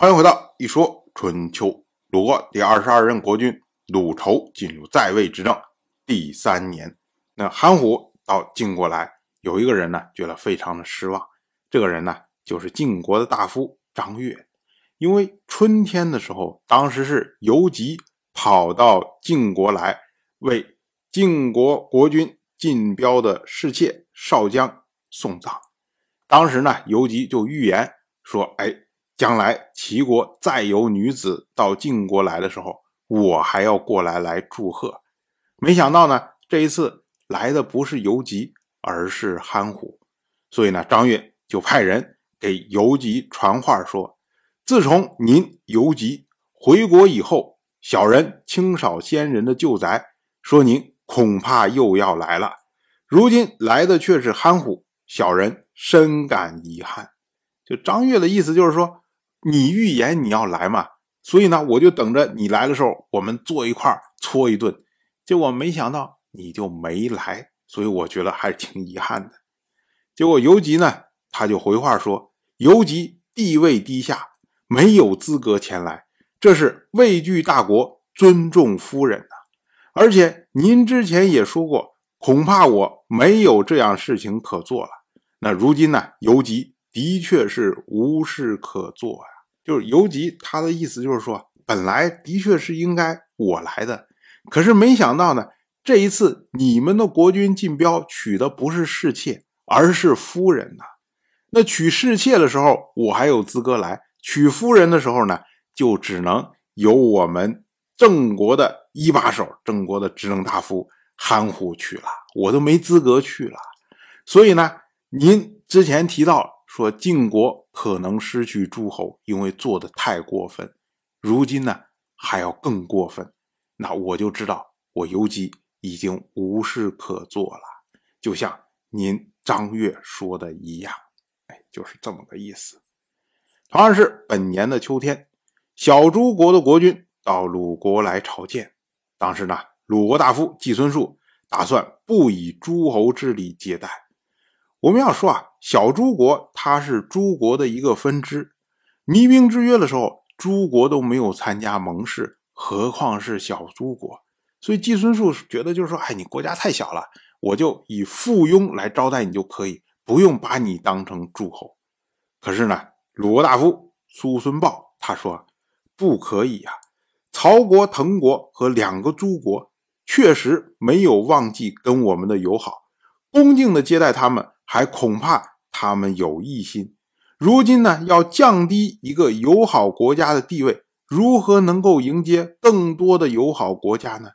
欢迎回到一说春秋。鲁国第二十二任国君鲁仇进入在位执政第三年，那韩虎到晋国来，有一个人呢，觉得非常的失望。这个人呢，就是晋国的大夫张悦。因为春天的时候，当时是游吉跑到晋国来，为晋国国君晋彪的侍妾少姜送葬。当时呢，游吉就预言说：“哎。”将来齐国再有女子到晋国来的时候，我还要过来来祝贺。没想到呢，这一次来的不是游吉，而是憨虎。所以呢，张悦就派人给游吉传话说：自从您游吉回国以后，小人清扫先人的旧宅，说您恐怕又要来了。如今来的却是憨虎，小人深感遗憾。就张悦的意思就是说。你预言你要来嘛，所以呢，我就等着你来的时候，我们坐一块搓一顿。结果没想到你就没来，所以我觉得还是挺遗憾的。结果游吉呢，他就回话说：“游吉地位低下，没有资格前来，这是畏惧大国，尊重夫人呐。而且您之前也说过，恐怕我没有这样事情可做了。那如今呢，游吉的确是无事可做呀。”就是游吉，他的意思就是说，本来的确是应该我来的，可是没想到呢，这一次你们的国君晋彪娶的不是侍妾，而是夫人呐。那娶侍妾的时候，我还有资格来；娶夫人的时候呢，就只能由我们郑国的一把手、郑国的执政大夫韩虎去了，我都没资格去了。所以呢，您之前提到。说晋国可能失去诸侯，因为做的太过分。如今呢，还要更过分。那我就知道，我游击已经无事可做了。就像您张悦说的一样，哎，就是这么个意思。同样是本年的秋天，小诸国的国君到鲁国来朝见。当时呢，鲁国大夫季孙树打算不以诸侯之礼接待。我们要说啊，小诸国它是诸国的一个分支。弭兵之约的时候，诸国都没有参加盟誓，何况是小诸国？所以季孙树觉得就是说，哎，你国家太小了，我就以附庸来招待你就可以，不用把你当成诸侯。可是呢，鲁国大夫苏孙豹他说不可以啊。曹国、滕国和两个诸国确实没有忘记跟我们的友好，恭敬的接待他们。还恐怕他们有异心，如今呢要降低一个友好国家的地位，如何能够迎接更多的友好国家呢？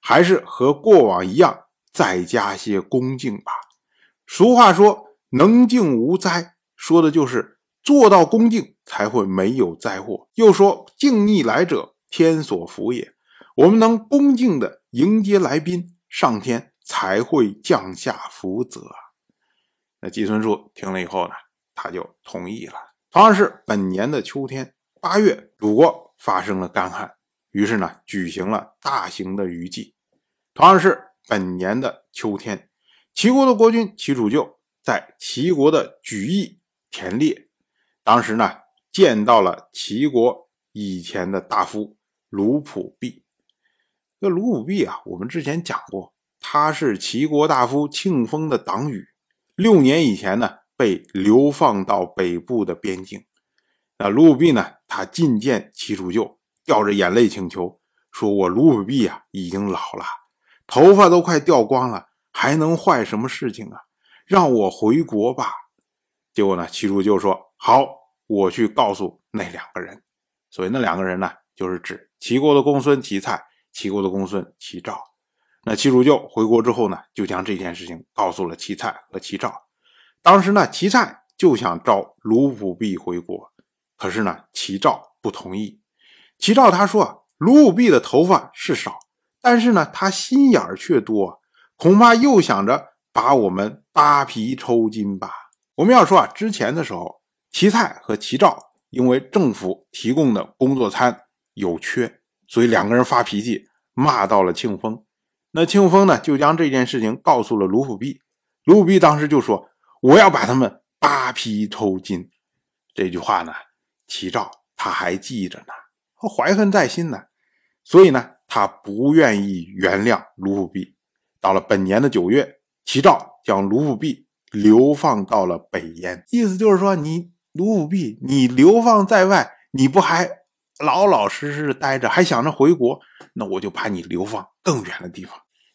还是和过往一样，再加些恭敬吧。俗话说“能敬无灾”，说的就是做到恭敬才会没有灾祸。又说“敬逆来者，天所福也”，我们能恭敬的迎接来宾，上天才会降下福泽。那季孙树听了以后呢，他就同意了。同样是本年的秋天，八月，鲁国发生了干旱，于是呢，举行了大型的雨季。同样是本年的秋天，齐国的国君齐楚就在齐国的莒邑田猎，当时呢，见到了齐国以前的大夫卢普弼。这卢普弼啊，我们之前讲过，他是齐国大夫庆封的党羽。六年以前呢，被流放到北部的边境。那卢武弼呢，他觐见齐楚就，掉着眼泪请求说：“我卢武弼啊，已经老了，头发都快掉光了，还能坏什么事情啊？让我回国吧。”结果呢，齐楚就说：“好，我去告诉那两个人。”所以那两个人呢，就是指齐国的公孙齐蔡，齐国的公孙齐赵。那齐楚就回国之后呢，就将这件事情告诉了齐蔡和齐赵。当时呢，齐蔡就想召卢武弼回国，可是呢，齐赵不同意。齐赵他说：“卢武弼的头发是少，但是呢，他心眼儿却多，恐怕又想着把我们扒皮抽筋吧。”我们要说啊，之前的时候，齐蔡和齐赵因为政府提供的工作餐有缺，所以两个人发脾气，骂到了庆丰。那庆丰呢，就将这件事情告诉了卢虎弼。卢虎弼当时就说：“我要把他们扒皮抽筋。”这句话呢，齐照他还记着呢，怀恨在心呢，所以呢，他不愿意原谅卢富弼。到了本年的九月，齐照将卢富弼流放到了北燕，意思就是说，你卢富弼，你流放在外，你不还老老实实待着，还想着回国，那我就把你流放更远的地方。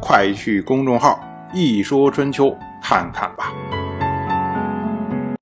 快去公众号“一说春秋”看看吧。